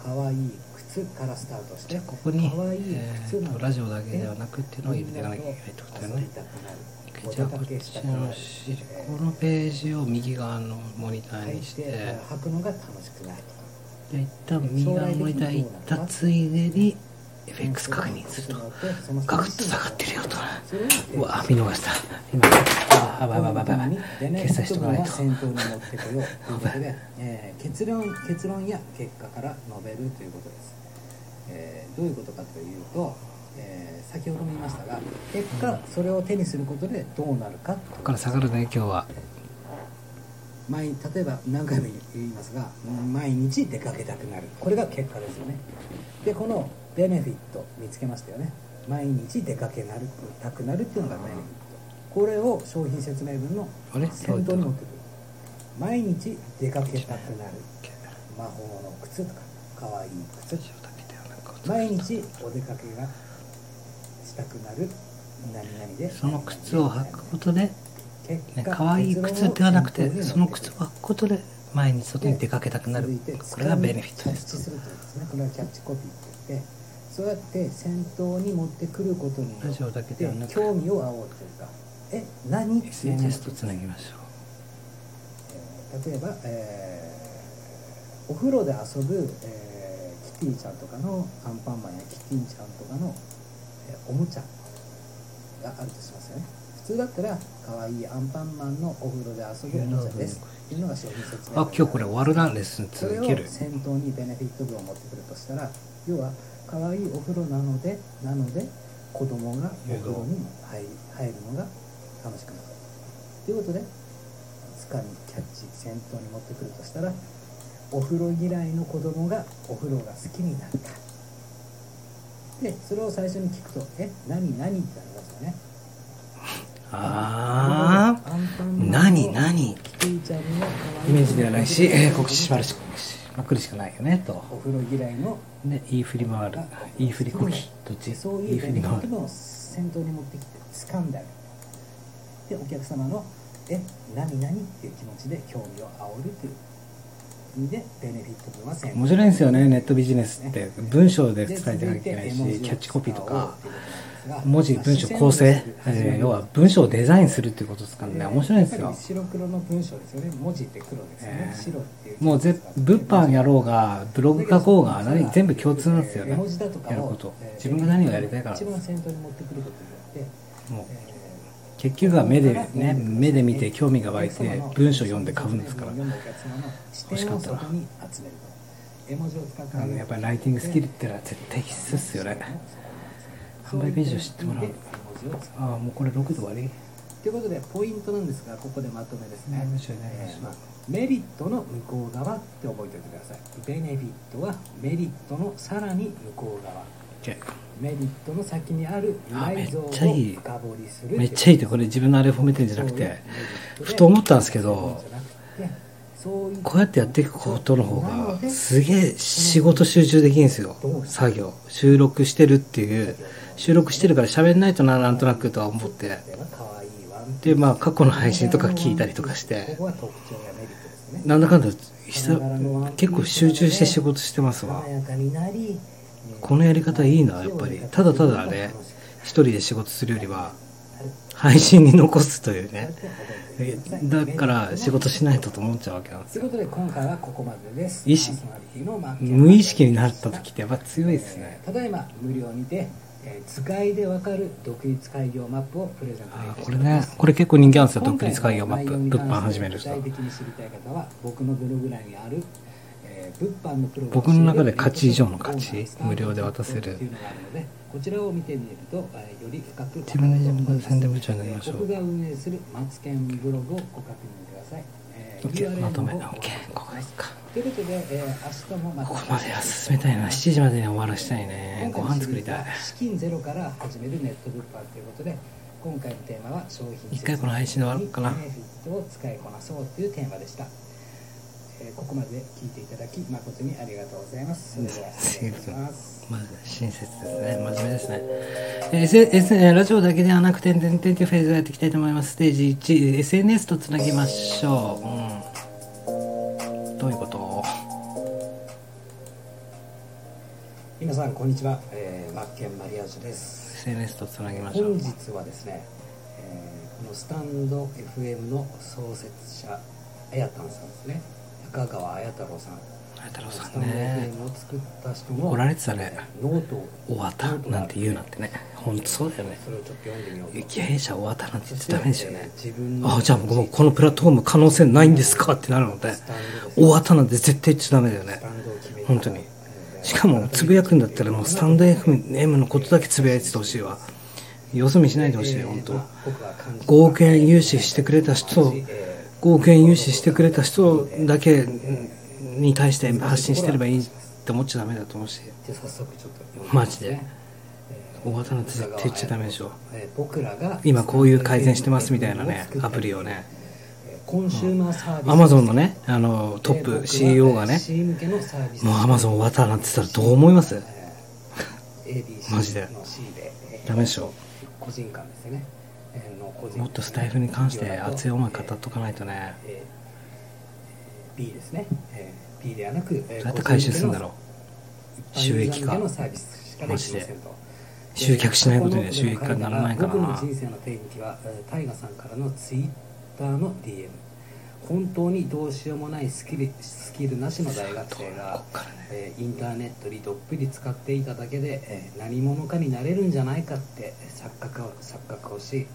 可愛い靴からスタートしてここに、可愛いえ靴なのーとラジオだけではなくっていうのを入れていかなきゃいけないってことだよね。じゃあこっちのしこのページを右側のモニターにして、で一旦右側のモニター行ったついでに FX 確認すると。ガクッと下がってるよと。うわ見逃した。今、あ、あばばばばば。決済しとかないと。先頭に持ってこようということで、えー結論結論や結果から述べるということです、えーどういうことかというと、えー先ほども言いましたが結果それを手にすることでどうなるか。ここから下がるね、今日は。毎例えば何回も言いますが毎日出かけたくなる。これが結果ですよね。でこのベネフィット見つけましたよね。毎日出かけなるたくなるっていうのがベネフィット。これを商品説明文の先頭に持ってくる。毎日出かけたくなる。魔法の靴とかかわいい靴毎日お出かけがしたくなる何々でその靴を履くことで、結ね、果可愛い靴ではなくて、結その靴を履くことで、毎日外に出かけたくなる。これがベネフィットです。ことですね。これはキャッチコピーって言ってそうやって先頭に持ってくることによラジオだけではなく興味を煽るというか。え何？SNS とつなぎましょえー例えば、えーお風呂で遊ぶ、えーキティちゃんとかのアンパンマンやキティちゃんとかの、えーおもちゃがあるとしますよね。普通だったら可愛いアンパンマンのお風呂で遊ぶおもちゃです。っていうのが商品説う。あ、今日これ終わるな、レッスンそれ続ける。を。先頭にベネフィット分を持ってくるとしたら要は可愛いお風呂なのでなので子供がお風呂に入り入るのが楽しくなる。ということでつかみキャッチ先頭に持ってくるとしたらお風呂嫌いの子供がお風呂が好きになったでそれを最初に聞くと「え何何?」ってなりますよね。あアンパンーマン何何？イメージではないし、えー告知しばらしまくるしかないよねと。お風呂嫌いので言い振り回る。言い振りこきどっち？そう言いうベネフィッい振り回る。トの先頭に持ってきて掴んであげる。でお客様の「え何何?」っていう気持ちで興味を煽るというでベネフィット分は先頭面白いんですよねネットビジネスって。文章で伝えてなきゃいけないしキャッチコピーとか。文字文章構成、えー要は文章をデザインするっていうことですからね。面白いんですよ。白黒の文章ですよね。文字って黒ですよね、えー。白っていうもうぜ物販やろうがブログ書こうが何全部共通なんですよね。やること。えー自分が何をやりたいから。一番先頭に持ってくることによってもうえー結局は目でね目で見て興味が湧いて文章読んで買うんですから視点をそこに集めると絵文字を使ってあのやっぱりライティングスキルってのは絶対必須っすよね。販売ページを知ってもらう。ああもうこれ6度終わり？ということでポイントなんですがここでまとめですね。えーまあメリットの向こう側って覚えておいてください。ベネフィットはメリットのさらに向こう側。メリットの先にあるあ内臓をめっちゃいい。深掘りするめっちゃいい。ってこれ自分のあれ褒めてんじゃなくてふと思ったんですけどこうやってやっていくことの方がすげえ仕事集中できるんですよ。作業。収録してるっていう。収録してるから喋んないとななんとなくとは思って。でまあ過去の配信とか聞いたりとかして。なんだかんだ久結構集中して仕事してますわ。このやり方いいなやっぱり。ただただね一人で仕事するよりは配信に残すというね。えだから仕事しないとと思っちゃうわけなんですよ。ということで今回はここまでです。意識無意識になった時ってやっぱ強いですね。ただいま無料にて、えー使いでわかる独立開業マップをプレゼントいたします。あこれねこれ結構人気あるんですよ独立開業マップ物販始める人。具体的に知りたい方は僕のブログ欄にある、えー物販のプロが僕の中で価値以上の価値無料で渡せるこちらを見てみると、えーより深く自分で自分で宣伝部長になりましょう。僕が運営するマツケンブログをご確認ください、えー OK まとめ OK ここがいいか。ということで、えー明日もまたここまでは進めたいな。7時までに終わらしたいね。ご飯作りたい。資金ゼロから始めるネット物販ということで今回のテーマは商品一回この配信で終わろうかな。ベネフィットを使いこなそうというテーマでした、えーここまで聞いていただき誠にありがとうございます。それでは失礼します *laughs* まず親切ですね。真面目ですね。えー S ラジオだけではなくて点々点々フェーズをやっていきたいと思います。ステージ 1SNS とつなぎましょう、うん、どういうこと？皆さんこんにちは、えー、マッケンマリアージュです。SNS とつなぎましょう。本日はですね、えーこのスタンド FM の創設者あやたんさんですね。中川綾太郎さん。あ太郎さんね。怒られてたね。終わったなんて言うなんてね。本当そうだよね。経営者終わったなんて言っちゃダメですよね。自分のあじゃあ僕もこのプラットフォーム可能性ないんですかってなるので終わったなんて絶対言っちゃダメだよね。本当に。しかもつぶやくんだったらもうスタンド FM のことだけつぶやいててほしいわ。よそ見しないでほしいよ本当。5億円融資してくれた人5億円融資してくれた人だけに対して発信してればいいって思っちゃダメだと思うし。じゃあ早速ちょっと読んで。みマジで大型なんて絶対言っちゃダメでしょ。えー僕らが今こういう改善してますみたいなねアプリをね。えーコンシューマーサービスアマゾンのねあのトップ CEO がねもうアマゾン終わったなんて言ったらどう思います？マジで。ダメでしょ。個人間ですね。もっとスタイフに関して熱い思い語っとかないとね。えー B ですね、えー B ではなく、えーどうやって回収するんだろう？収益化。一般ユーザー向けのサービスしかで集客しないことには収益化にならないかな。僕の人生の転機はえータイガさんからのツイッターの DM 本当にどうしようもないスキルスキルなしの大学生がね。えーインターネットにどっぷり使っていただけで、えー何者かになれるんじゃないかって錯覚を錯覚をし、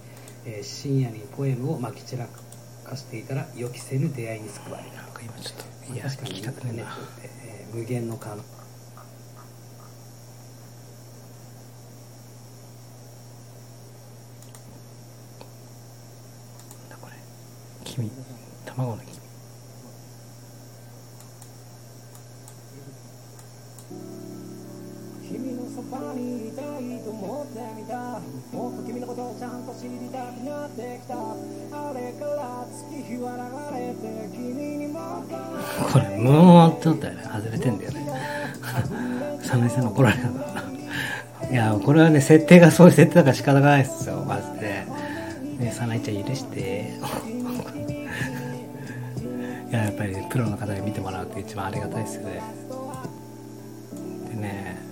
えー深夜にポエムをまき散らかしていたら予期せぬ出会いに救われたなんか今ちょっといや確かに聞きたくないな。無限の可能。なんだこれ。黄身卵の黄君のそばにいたいと思ってみた。もっと君のことをちゃんと知りたくなっこれ無音ってったよね。外れてんだよね。サメさん怒られたな。いやこれはね設定がそういう設定だから仕方がないですよ。マジで。ねサナイちゃん許して。いややっぱり、ねプロの方に見てもらうって一番ありがたいですよね。でね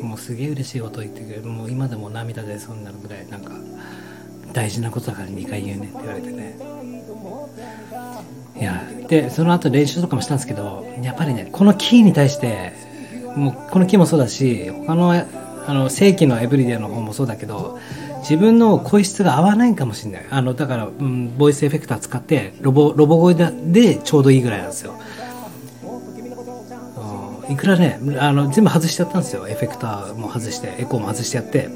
もうすげえ嬉しいこと言ってくれる。もう今でも涙出そうになるぐらいなんか大事なことだから2回言うねって言われてね。いやでその後練習とかもしたんですけどやっぱりねこのキーに対してもうこのキーもそうだし他のあの正規のエブリデイの方もそうだけど自分の声質が合わないかもしれない。あのだから、うん、ボイスエフェクター使ってロボロボ声でちょうどいいぐらいなんですよ。いくらねあの全部外しちゃったんですよ。エフェクターも外してエコーも外してやって。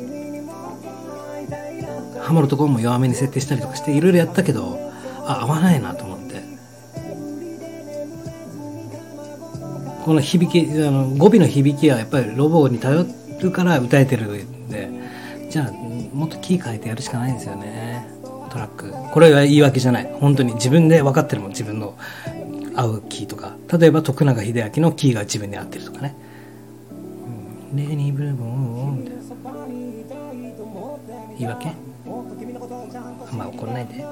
ハモるところも弱めに設定したりとかしていろいろやったけどあ合わないなと思って。この響きあの語尾の響きはやっぱりロボに頼るから歌えてるんでじゃあもっとキー変えてやるしかないんですよね。トラック。これは言い訳じゃない。本当に自分で分かってるもん自分の。合うキーとか例えば徳永英明のキーが自分に合ってるとかね「、レニーブルボン」みたいな。言い訳？あんま怒んないで。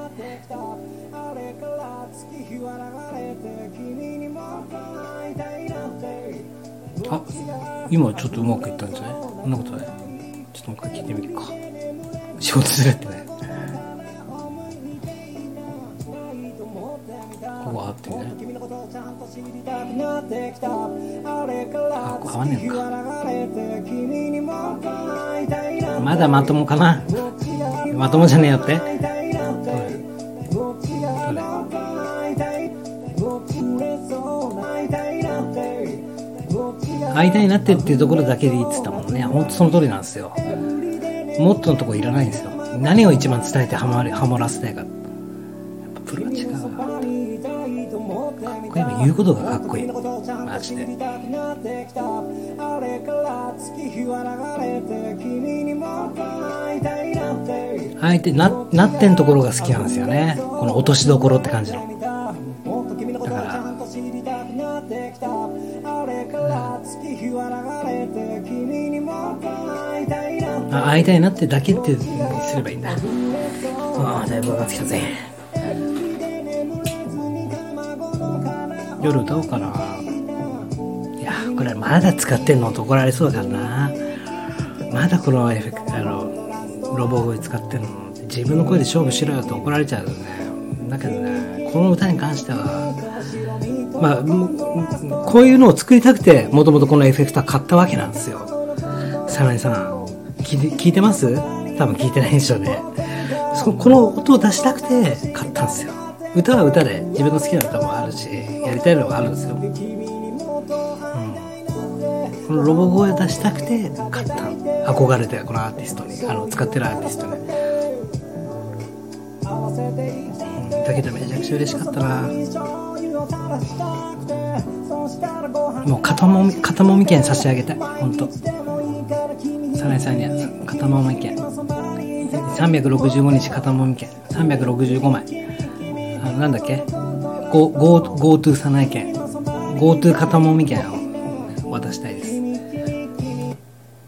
あ今ちょっとうまくいったんじゃない？そんなことない？ちょっともう一回聞いてみるか。仕事するってねここは合ってね。あここ合わねえのかまだまともかな。まともじゃねえよって。会いたい。なって。っていうところだけでいいっつったもんね。ほんとその通りなんですよ。もっとのとこいらないんですよ。何を一番伝えてハマりハモらせたいか。やっぱプロは違うわかっこいい言うことがかっこいい。マジで。相手ななってんところが好きなんですよね。この落としどころって感じの。だからあ会いたいなってだけってすればいいんだ。ああだいぶ分かってきたぜ。夜歌おうかな？いやこれまだ使ってんのと怒られそうだからな。まだこのエフェクあのロボ声使ってんの。自分の声で勝負しろよと怒られちゃうよね。だけどねこの歌に関してはまあこういうのを作りたくてもともとこのエフェクター買ったわけなんですよ。サナエさん聞いて聞いてます？多分聞いてないでしょうね。そこの音を出したくて買ったんですよ。歌は歌で自分の好きな歌もあるし。たいのがあるんですよ、うん、このロボ声出したくて買った。憧れてこのアーティストにあの使ってるアーティストに、うん、だけどめちゃくちゃ嬉しかったな。もう肩もみ肩もみ券差し上げたい本当サナエさんには肩もみ券。365日肩もみ券。365枚。あのなんだっけ？GoTo サナエ券 GoTo 肩もみ券を渡したいです。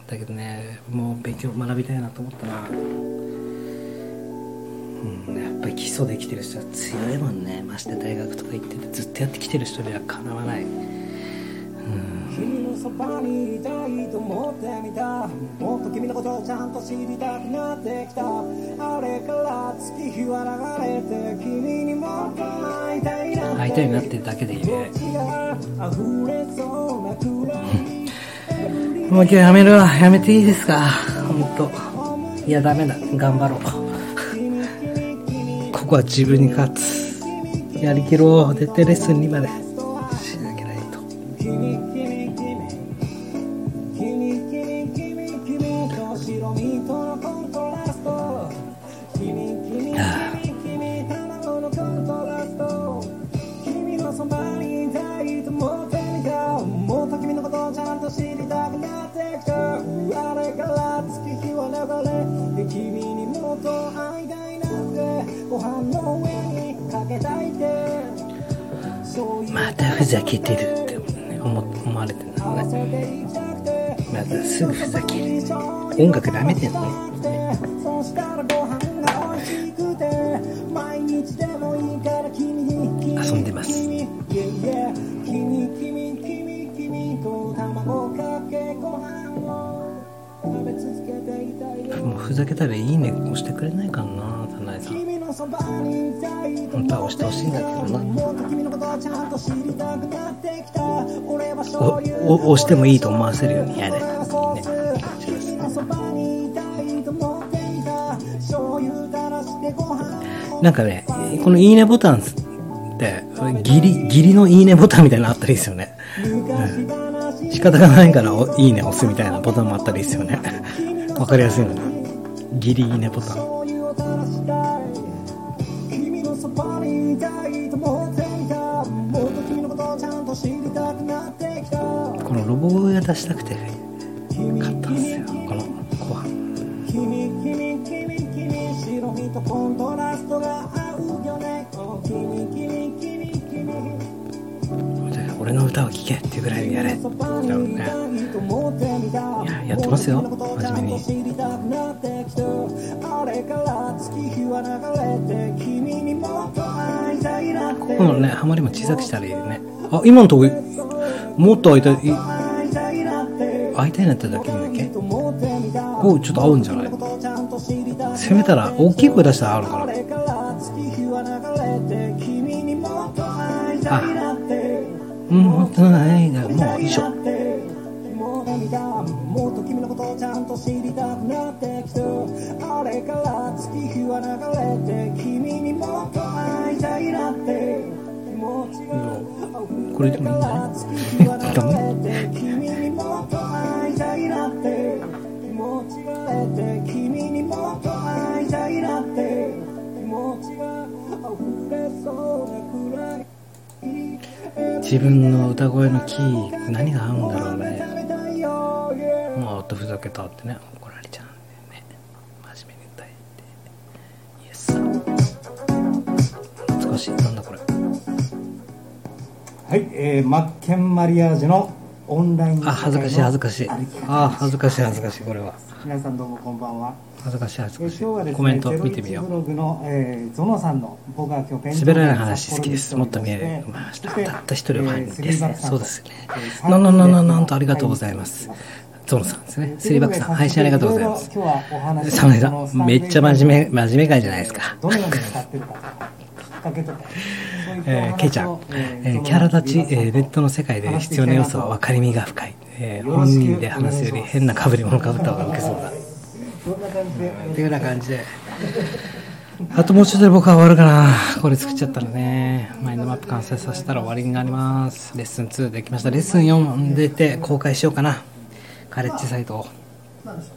だけどねもう勉強学びたいなと思ったなうんやっぱり基礎できてる人は強いもんね。まして大学とか行っててずっとやってきてる人にはかなわない。君のそばにいたいと思ってみた。もっと君のことをちゃんと知りたくなってきた。あれから月日は流れて君にもっと会いたいなってだけでいいね。もう今日やめるわ。やめていいですか？本当いやダメだ。頑張ろう。ここは自分に勝つ。やりきろう。絶対レッスン2まで押してもいいと思わせるようにやれ。なんかねこのいいねボタンってギリギリのいいねボタンみたいなのあったらいいですよね。昔話仕方がないからいいね押すみたいなボタンもあったらいいですよね。わかりやすいのにギリいいねボタン。君白身とコントラストが合うよね。お君君君君で俺の歌を聴けっていうぐらいにやれ。ややってますよ。真面目に。知りたくなってきたあれから月日は流れて君にもっと会いたいなってこのねハマりも小さくしたらいいよね。あ今のとこもっと会いたいい会いたいなっただけいいんだっけ？こうちょっと合うんじゃない？せめたら大きい声出したらあれから。月日は流れて君にもっとないだもういいでしょ。もっと君のことをちゃん。と知りたくなってきたあれから月日は流れて君にもっと会いたいなって気持ちがこれでもいいんじゃない？*laughs* 月日自分の歌声のキー何が合うんだろうね。まあとふざけたってね。怒られちゃうんでね。真面目に歌えて。イエス懐かしい。なんだこれ。はい、えー、マッケンマリアージュのオンラインあ恥ずかしい恥ずかしい。あ恥ずかしい恥ずかしいこれは。皆さんどうもこんばんは、恥ずかしい恥えずかしい。ねコメント見てみよ01ブうログの、えー、ゾノさんの僕は今日勉滑らない話好きです。もっと見える。ましたたった一人はですね。そうですね。なななななんとありがとうございます。ゾノさんですね。スリーバックさん配信ありがとうございます。今日はお話サムネさんめっちゃ真面目真面目会じゃないですか。えー、ケイちゃん、ええーキャラ立ち、えーネットの世界で必要な要素は分かりみが深い、えー本人で話すより変な被り物かぶった方が受けそうだ感じでっていうような感じで。あともうちょっとで僕は終わるかな。これ作っちゃったらね。マインドマップ完成させたら終わりになります。レッスン2できました。レッスン4出て公開しようかな。カレッジサイトを。なんでしょう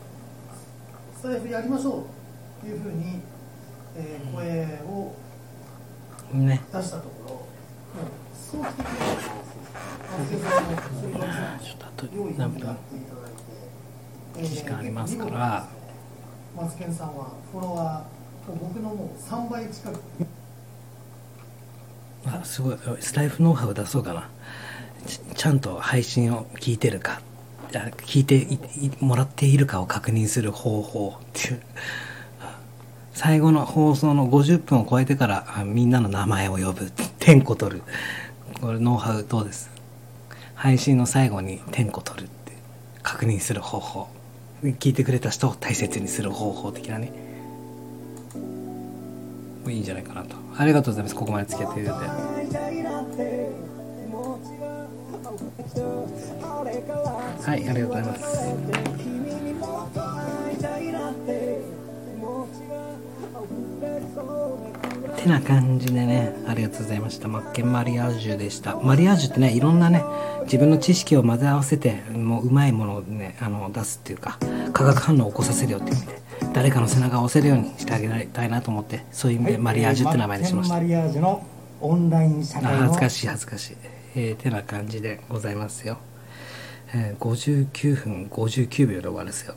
スタイフやりましょうというふうに、えー声をね。出したところ。もう早期的に松井さんのスリーバックさんちょっとあと何分になっていただいて、時間ありますからマツケンさんはフォロワー僕のもう3倍近く。あすごいスタイフノウハウ出そうかな。ちゃんと配信を聞いてるか。聞いていもらっているかを確認する方法っていう。最後の放送の50分を超えてからみんなの名前を呼ぶ。点呼取る。これノウハウどうです？配信の最後に点呼取るって確認する方法。聞いてくれた人を大切にする方法的なね。いいんじゃないかなと。ありがとうございます。ここまで付き合っていただいて。はい、ありがとうございます。てな感じでね、ありがとうございました。マッケンマリアージュでした。マリアージュってね、いろんなね、自分の知識を混ぜ合わせて、もううまいものをね、あの、出すっていうか、化学反応を起こさせるよっていう意味で、誰かの背中を押せるようにしてあげたいなと思って、そういう意味でマリアージュって名前にしました。マッケンマリアージュのオンライン社あ会の恥ずかしい恥ずかしい。えー、てな感じでございますよ。えー、59分59秒で終わるんですよ。